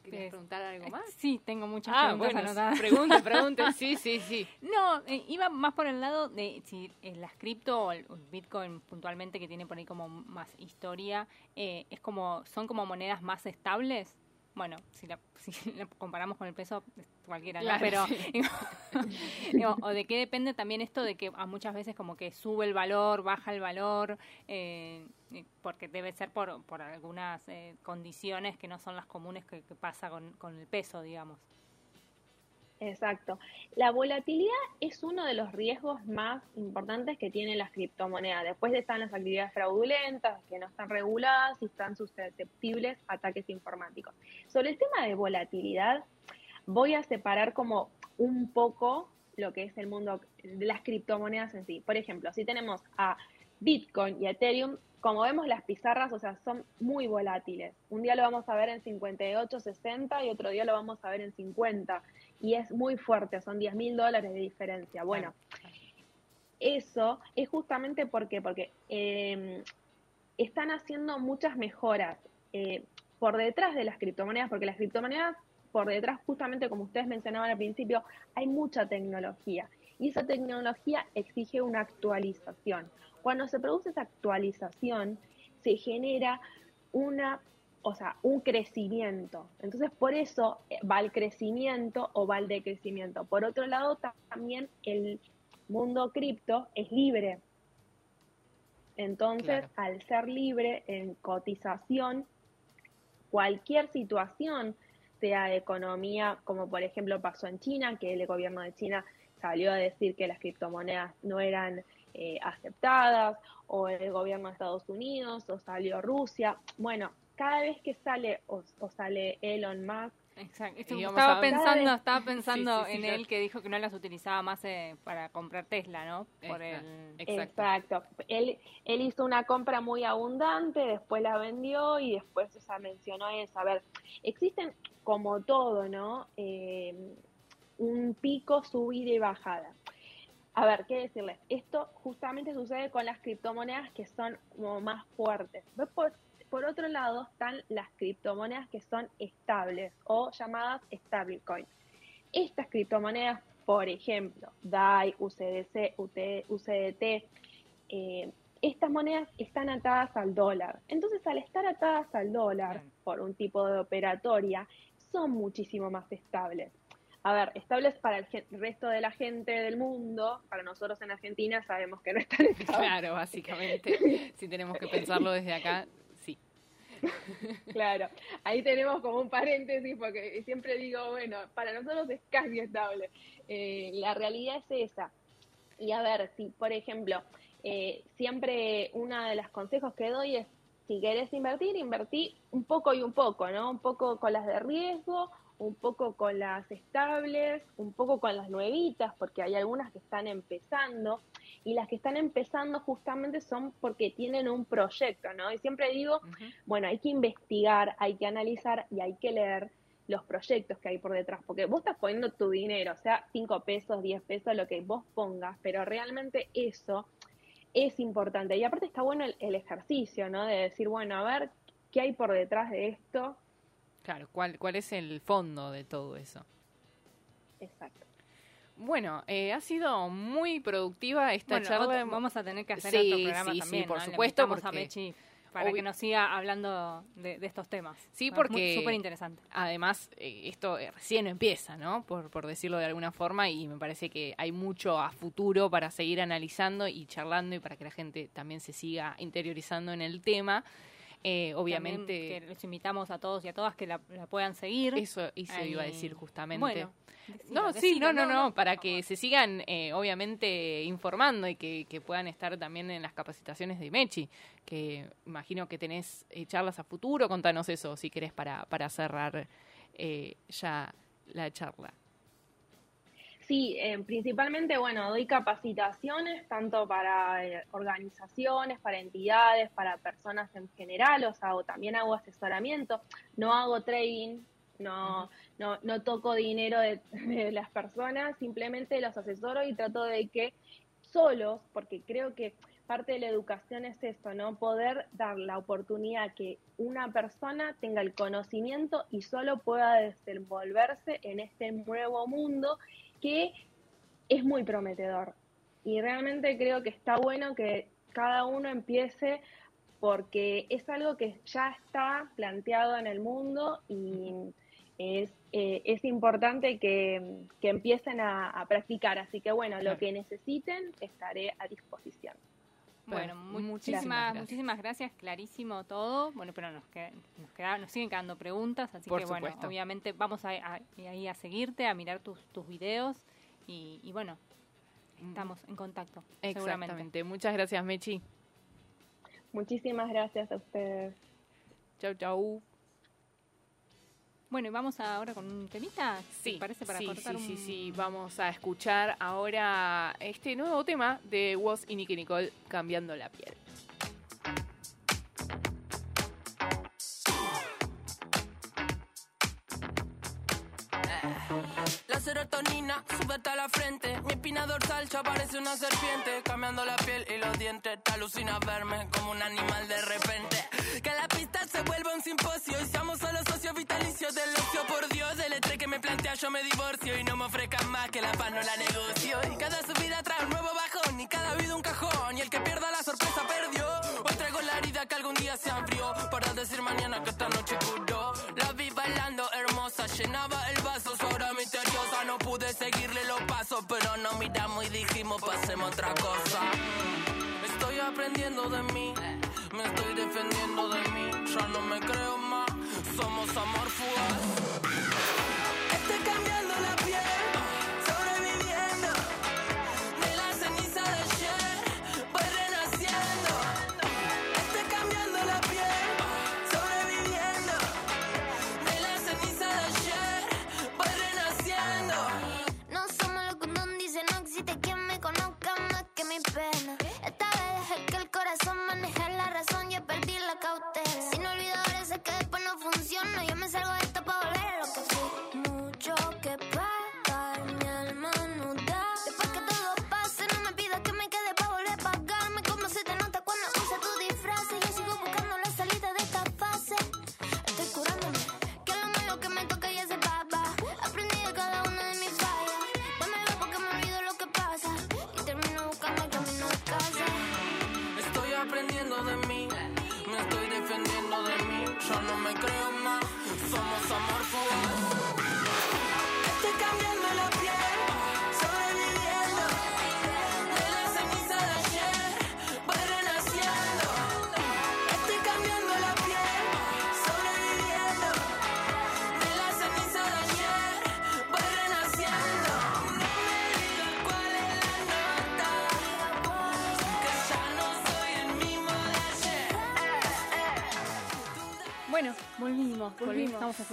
¿Quieres preguntar algo más? Sí, tengo muchas ah, preguntas bueno, anotadas. Pregunta, pregunta, sí, sí, sí. No, eh, iba más por el lado de si en las cripto o el, Bitcoin puntualmente que tiene por ahí como más historia, eh, es como son como monedas más estables bueno, si la, si la comparamos con el peso, cualquiera, ¿no? Pero, o de qué depende también esto de que a muchas veces como que sube el valor, baja el valor, eh, porque debe ser por, por algunas eh, condiciones que no son las comunes que, que pasa con, con el peso, digamos. Exacto. La volatilidad es uno de los riesgos más importantes que tienen las criptomonedas. Después están las actividades fraudulentas, que no están reguladas y están susceptibles a ataques informáticos. Sobre el tema de volatilidad, voy a separar como un poco lo que es el mundo de las criptomonedas en sí. Por ejemplo, si tenemos a Bitcoin y Ethereum, como vemos las pizarras, o sea, son muy volátiles. Un día lo vamos a ver en 58, 60 y otro día lo vamos a ver en 50 y es muy fuerte, son 10 mil dólares de diferencia. Bueno, eso es justamente porque, porque em, están haciendo muchas mejoras eh, por detrás de las criptomonedas, porque las criptomonedas, por detrás, justamente como ustedes mencionaban al principio, hay mucha tecnología y esa tecnología exige una actualización. Cuando se produce esa actualización, se genera una o sea, un crecimiento. Entonces, por eso eh, va el crecimiento o va el decrecimiento. Por otro lado, también el mundo cripto es libre. Entonces, al ser libre en cotización, cualquier situación, sea de economía, como por ejemplo pasó en China, que el gobierno de China salió a decir que las criptomonedas no eran eh, aceptadas, o el gobierno de Estados Unidos, o salió Rusia. Bueno, cada vez que sale o, sale Elon Musk, Exacto. Estaba pensando, estaba pensando en él que dijo que no las utilizaba más eh, para comprar Tesla, ¿no? Por Exacto. Él, él hizo una compra muy abundante, después la vendió y después o sea, mencionó eso. A ver, existen como todo, ¿no? Eh, un pico, subida y bajada. A ver, ¿qué decirles? Esto justamente sucede con las criptomonedas que son como más fuertes. Por otro lado están las criptomonedas que son estables o llamadas stablecoin. Estas criptomonedas, por ejemplo, DAI, UCDC, UT, UCDT, eh, estas monedas están atadas al dólar. Entonces, al estar atadas al dólar por un tipo de operatoria, son muchísimo más estables. A ver, estables para el resto de la gente del mundo, para nosotros en Argentina sabemos que no están estables. Claro, básicamente. si tenemos que pensarlo desde acá. Claro, ahí tenemos como un paréntesis porque siempre digo, bueno, para nosotros es casi estable. Eh, la realidad es esa. Y a ver, si por ejemplo, eh, siempre uno de los consejos que doy es, si querés invertir, invertí un poco y un poco, ¿no? Un poco con las de riesgo, un poco con las estables, un poco con las nuevitas, porque hay algunas que están empezando y las que están empezando justamente son porque tienen un proyecto, ¿no? Y siempre digo, bueno, hay que investigar, hay que analizar y hay que leer los proyectos que hay por detrás, porque vos estás poniendo tu dinero, o sea, 5 pesos, 10 pesos, lo que vos pongas, pero realmente eso es importante. Y aparte está bueno el, el ejercicio, ¿no? De decir, bueno, a ver, ¿qué hay por detrás de esto? Claro, ¿cuál, cuál es el fondo de todo eso? Exacto. Bueno, eh, ha sido muy productiva esta Bueno, charla. otro- vamos a tener que hacer Sí, otro programa sí, también. sí, por supuesto, invitamos a porque- Mechi para que nos siga hablando de, de estos temas. Sí, porque- Súper interesante. Además, eh, esto eh, recién empieza, ¿no? Por, por decirlo de alguna forma, y me parece que hay mucho a futuro para seguir analizando y charlando y para que la gente también se siga interiorizando en el tema. Eh, obviamente, También que los invitamos a todos y a todas que la, la puedan seguir. eso, eso Ahí. iba a decir justamente. Bueno, decilo, No, sí, no, no, no, para que se sigan, eh, obviamente, informando y que, que puedan estar también en las capacitaciones de Mechi, que imagino que tenés eh, charlas a futuro, contanos eso si querés para, para cerrar eh, ya la charla. Sí, eh, principalmente, bueno, doy capacitaciones tanto para eh, organizaciones, para entidades, para personas en general, o sea, o también hago asesoramiento, no hago trading, no, no, no toco dinero de, de las personas, simplemente los asesoro y trato de que solos, porque creo que parte de la educación es esto, ¿no? Poder dar la oportunidad que una persona tenga el conocimiento y solo pueda desenvolverse en este nuevo mundo que es muy prometedor. Y realmente creo que está bueno que cada uno empiece porque es algo que ya está planteado en el mundo y es, eh, es importante que, que empiecen a, a practicar. Así que bueno, lo que necesiten estaré a disposición. Bueno, Bueno, mu- muchísimas muchísimas, gracias. muchísimas gracias, clarísimo todo. Bueno, pero nos, queda- nos, queda- nos siguen quedando preguntas, así Por que bueno, obviamente vamos a, a- ahí a seguirte, a mirar tus, tus videos y, y bueno, estamos en contacto, seguramente. Exactamente. Muchas gracias, Mechi. Muchísimas gracias a ustedes. Chau, chau. Bueno, y vamos ahora con un temita, ¿te Sí, parece? Para sí, cortar sí, sí, sí. Vamos a escuchar ahora este nuevo tema de Woz y Nicky Nicole, Cambiando la piel. Espina dorsal ya parece una serpiente. Cambiando la piel y los dientes. Te alucina verme como un animal de repente. Que la pista se vuelva un simposio. Y seamos solo socios vitalicios del ocio. Por Dios, del estrés que me plantea, yo me divorcio. Y no me ofrezcan más que la paz no la negocio. Y cada subida trae un nuevo bajón. Y cada vida un cajón. Y el que pierda la sorpresa perdió. Hoy traigo la herida que algún día se abrió. Para decir mañana que esta noche curó. La vi bailando hermosa. Llenaba el No pude seguirle los pasos. Pero nos miramos y dijimos, pasemos otra cosa. Estoy aprendiendo de mí, me estoy defendiendo de mí. Ya no me creo más, somos amor fugaz.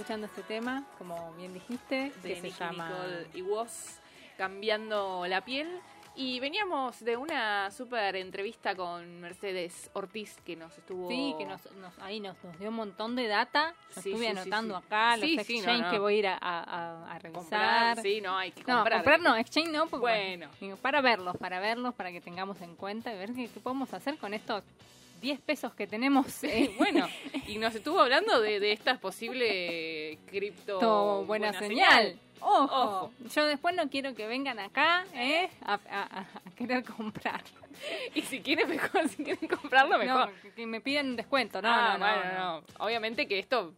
Escuchando este tema, como bien dijiste, de que se llama... Nicole y Woz cambiando la piel. Y veníamos de una súper entrevista con Mercedes Ortiz que nos estuvo... Sí, que nos, nos- ahí nos, nos dio un montón de data. Lo Sí, estuve sí, anotando sí. acá, los exchange no, no. que voy a ir a, a- a revisar. comprar. Sí, no, hay que No, comprar. comprar no, exchange no, porque Bueno. digo, para verlos, para verlos, para que tengamos en cuenta y ver qué, qué podemos hacer con estos 10 pesos que tenemos. Eh, bueno, y nos estuvo hablando de, de esta posible cripto buena, señal. Ojo. Ojo. Yo después no quiero que vengan acá eh, a, a- a- querer comprar. Y si quieren mejor, si quieren comprarlo mejor. No, que- me piden un descuento. No, Ah, no, no, bueno, no. no. Obviamente que esto,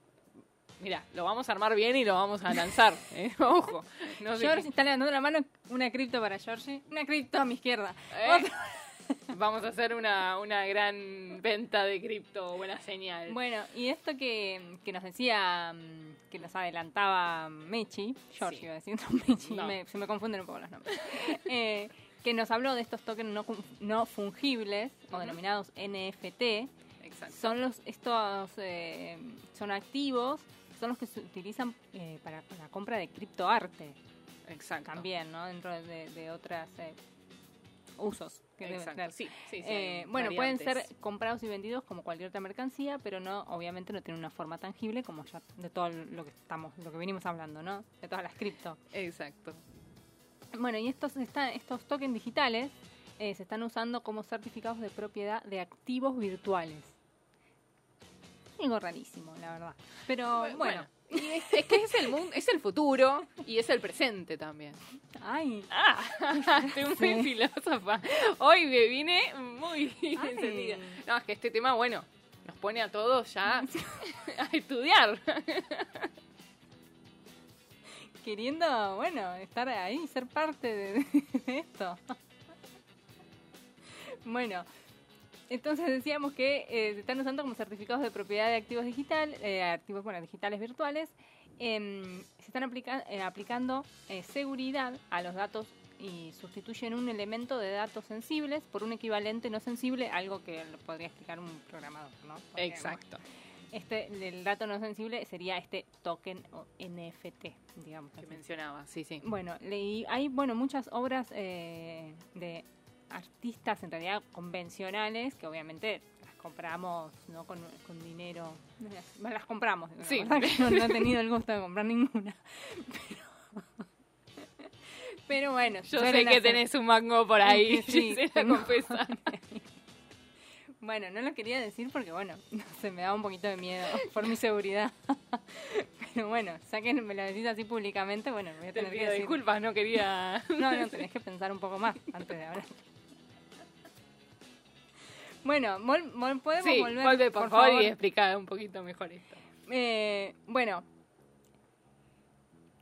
mira, lo vamos a armar bien y lo vamos a lanzar. ¿eh? Ojo. No sé George qué- está levantando la mano, una cripto para Georgie, una cripto a mi izquierda. ¿Eh? Otra- Vamos a hacer una, una gran venta de cripto, buena señal. Bueno, y esto que, que nos decía, mm, que nos adelantaba Mechi, George Sí. iba a decir, no, Mechi, No. me- se me confunden un poco los nombres, Eh, que nos habló de estos tokens no, no fungibles, o denominados NFT, Exacto. son los estos eh, son activos, son los que se utilizan eh, para la compra de criptoarte Exacto. también, ¿no? Dentro de, de otras eh, usos que Exacto. Sí, sí, sí, Eh, bueno, pueden ser comprados y vendidos como cualquier otra mercancía, pero no, obviamente no tienen una forma tangible como ya de todo lo que estamos, lo que venimos hablando, ¿no? De todas las cripto. Exacto. Bueno, y estos está, estos tokens digitales eh, se están usando como certificados de propiedad de activos virtuales. Algo rarísimo, la verdad. Pero bueno, Y es, es que es el mundo, es el futuro y es el presente también. ay, Ah, estoy muy filósofa. Hoy me vine muy encendida. No, es que este tema, bueno, nos pone a todos ya a estudiar. queriendo, bueno, estar ahí, ser parte de, de esto. Bueno, entonces decíamos que eh, se están usando como certificados de propiedad de activos digital, eh, activos bueno, digitales virtuales. em, se están aplica- eh, aplicando eh, seguridad a los datos y sustituyen un elemento de datos sensibles por un equivalente no sensible, algo que lo podría explicar un programador, ¿no? Porque, Exacto. este, el dato no sensible sería este token o NFT, digamos. Que así. mencionaba, sí, sí. Bueno, leí, hay bueno muchas obras eh, de artistas en realidad convencionales que obviamente las compramos no con, con dinero, las, las compramos. la Sí. verdad que no, no he tenido el gusto de comprar ninguna. Pero, pero bueno, Yo sé que hacer- tenés un mango por ahí, Sí, se la. Bueno, no lo quería decir porque, bueno, no sé, me da un poquito de miedo por mi seguridad. Pero bueno, ya que me lo decís así públicamente, bueno, voy a Te tener que decir. disculpas, no quería... No, no, tenés que pensar un poco más antes de hablar. Bueno, vol- vol- podemos Sí, volver, vuelve por, favor, y explica un poquito mejor esto. Eh, bueno,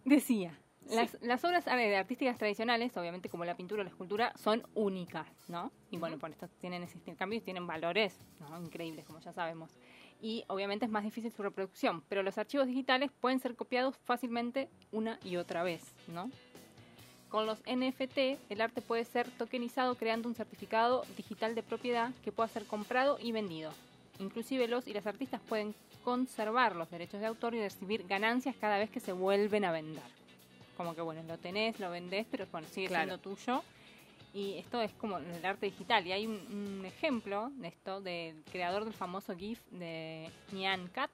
decía, las, las obras a ver, artísticas tradicionales, obviamente como la pintura o la escultura, son únicas, ¿no? Y bueno, por esto tienen ese cambio y tienen valores ¿no? increíbles, como ya sabemos. Y obviamente es más difícil su reproducción, pero los archivos digitales pueden ser copiados fácilmente una y otra vez, ¿no? Con los NFT, el arte puede ser tokenizado creando un certificado digital de propiedad que pueda ser comprado y vendido. Inclusive los y las artistas pueden conservar los derechos de autor y recibir ganancias cada vez que se vuelven a vender. Como que bueno, lo tenés, lo vendés, pero bueno, sigue Claro. siendo tuyo. Y esto es como el arte digital. Y hay un, un ejemplo de esto del creador del famoso GIF de Nyan Cat,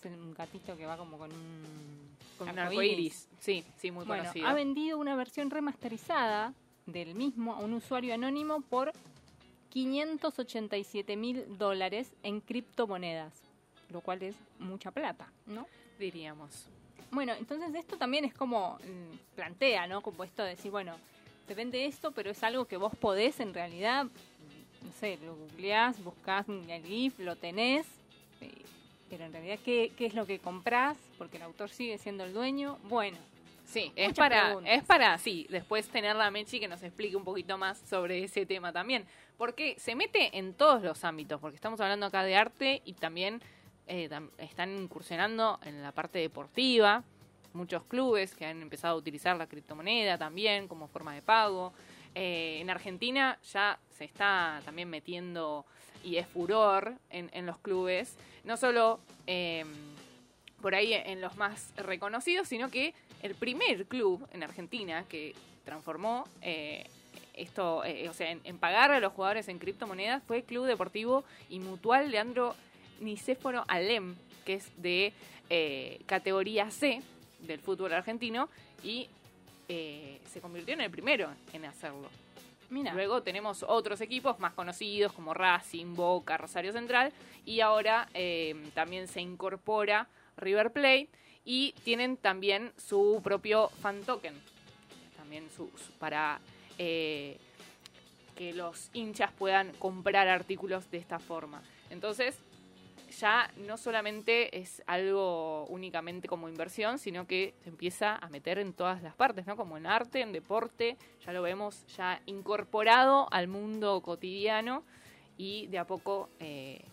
que es un gatito que va como con un Con un arcoíris. Sí, sí, muy Bueno, conocido. ha vendido una versión remasterizada del mismo a un usuario anónimo por 587 mil dólares en criptomonedas, lo cual es mucha plata, ¿no? Diríamos. Bueno, entonces esto también es como mm, plantea, ¿no? Como esto de decir, bueno, te vende esto, pero es algo que vos podés en realidad, no sé, lo googleás, buscás el GIF, lo tenés, pero en realidad, ¿qué, ¿qué es lo que comprás? Porque el autor sigue siendo el dueño. Bueno, Sí, es para, preguntas. es para, sí, después tener la Mechi que nos explique un poquito más sobre ese tema también. Porque se mete en todos los ámbitos, porque estamos hablando acá de arte y también eh, tam- están incursionando en la parte deportiva. Muchos clubes que han empezado a utilizar la criptomoneda también como forma de pago. Eh, en Argentina ya se está también metiendo y es furor en, en los clubes. No solo... eh, por ahí en los más reconocidos, sino que el primer club en Argentina que transformó eh, esto, eh, o sea, en, pagar a los jugadores en criptomonedas fue Club Deportivo y Mutual Leandro Nicéforo Alem, que es de eh, categoría C del fútbol argentino y eh, se convirtió en el primero en hacerlo. Mira. Luego tenemos otros equipos más conocidos como Racing, Boca, Rosario Central y ahora eh, también se incorpora River Plate y tienen también su propio fan token, también su, para eh, que los hinchas puedan comprar artículos de esta forma. Entonces ya no solamente es algo únicamente como inversión, sino que se empieza a meter en todas las partes, ¿no? Como en arte, en deporte, ya lo vemos ya incorporado al mundo cotidiano y de a poco eh,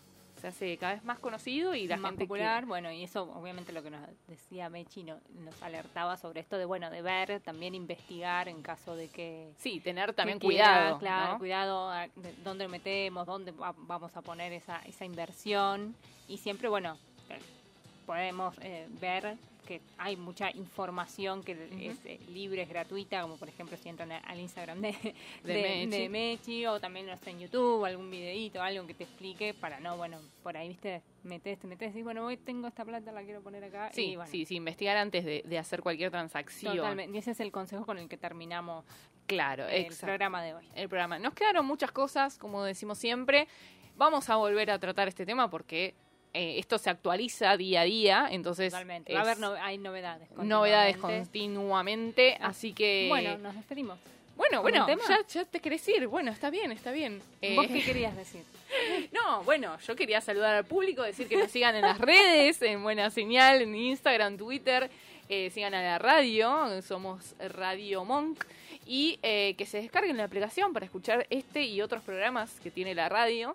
se hace cada vez más conocido y la más gente popular, bueno, y eso obviamente lo que nos decía Mechi no- nos alertaba sobre esto de, bueno, de ver, también investigar en caso de que... Sí, tener también quiera, cuidado, Claro, ¿no? cuidado a de dónde metemos, dónde va- vamos a poner esa, esa inversión. Y siempre, bueno, eh, podemos eh, ver que hay mucha información que es eh, libre, es gratuita, como por ejemplo si entran a- al Instagram de, De de, Mechi. de Mechi, o también no está en YouTube, algún videíto, algo que te explique para no, bueno, por ahí, viste, metes, te metes y bueno, hoy tengo esta plata, la quiero poner acá. Sí, y, bueno, sí, sí, investigar antes de, de hacer cualquier transacción. Totalmente. Y ese es el consejo con el que terminamos Claro, el exacto. programa de hoy. el programa. Nos quedaron muchas cosas, como decimos siempre. Vamos a volver a tratar este tema porque eh, esto se actualiza día a día, entonces Totalmente. Va a es haber no- hay novedades. novedades continuamente. continuamente, así que Bueno, nos despedimos. bueno, ¿con bueno, ya, ya te querés ir. Bueno, está bien, está bien. Eh, ¿Vos qué querías decir? no, bueno, yo quería saludar al público, decir que nos sigan en las redes, en Buena Señal, en Instagram, Twitter, eh, sigan a la radio, somos Radio Monk, y eh, que se descarguen la aplicación para escuchar este y otros programas que tiene la radio.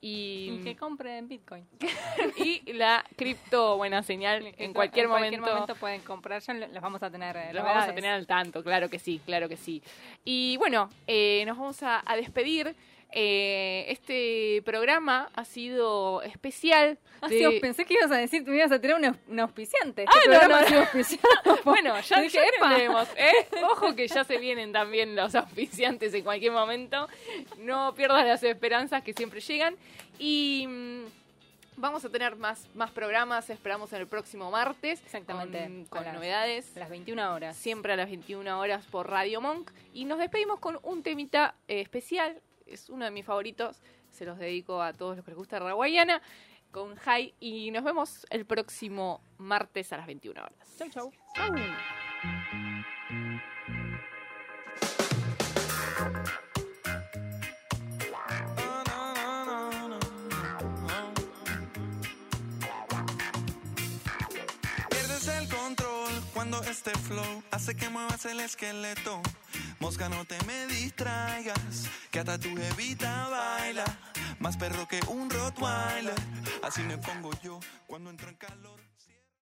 Y, Y que compren Bitcoin. y la cripto Buena Señal en cualquier, momento pueden comprar, ya lo- los vamos a tener. eh, los vamos a tener al tanto, claro que sí, claro que sí. Y bueno, eh, nos vamos a, a despedir. Eh, este programa ha sido especial. Ah, de- sí, pensé que ibas a decir, me ibas a tener un, un auspiciante. Este Ah, programa no. ha sido auspiciado. Bueno, ya, Dije, ya "Epa". tendremos, ¿eh? Ojo que ya se vienen también los auspiciantes en cualquier momento. No pierdas las esperanzas que siempre llegan. Y mm, vamos a tener más, más programas, esperamos en el próximo martes. Exactamente, con las- novedades. A las 21 horas. siempre a las 21 horas por Radio Monk. Y nos despedimos con un temita eh, especial, es uno de mis favoritos, se los dedico a todos los que les gusta Raguayana, con Jai. Y nos vemos el próximo martes a las 21 horas. Chau, chau. Pierdes el control cuando este flow hace que muevas el esqueleto. Mosca, no te me distraigas, que hasta tu evita baila. Más perro que un Rottweiler, así me pongo yo cuando entro en calor.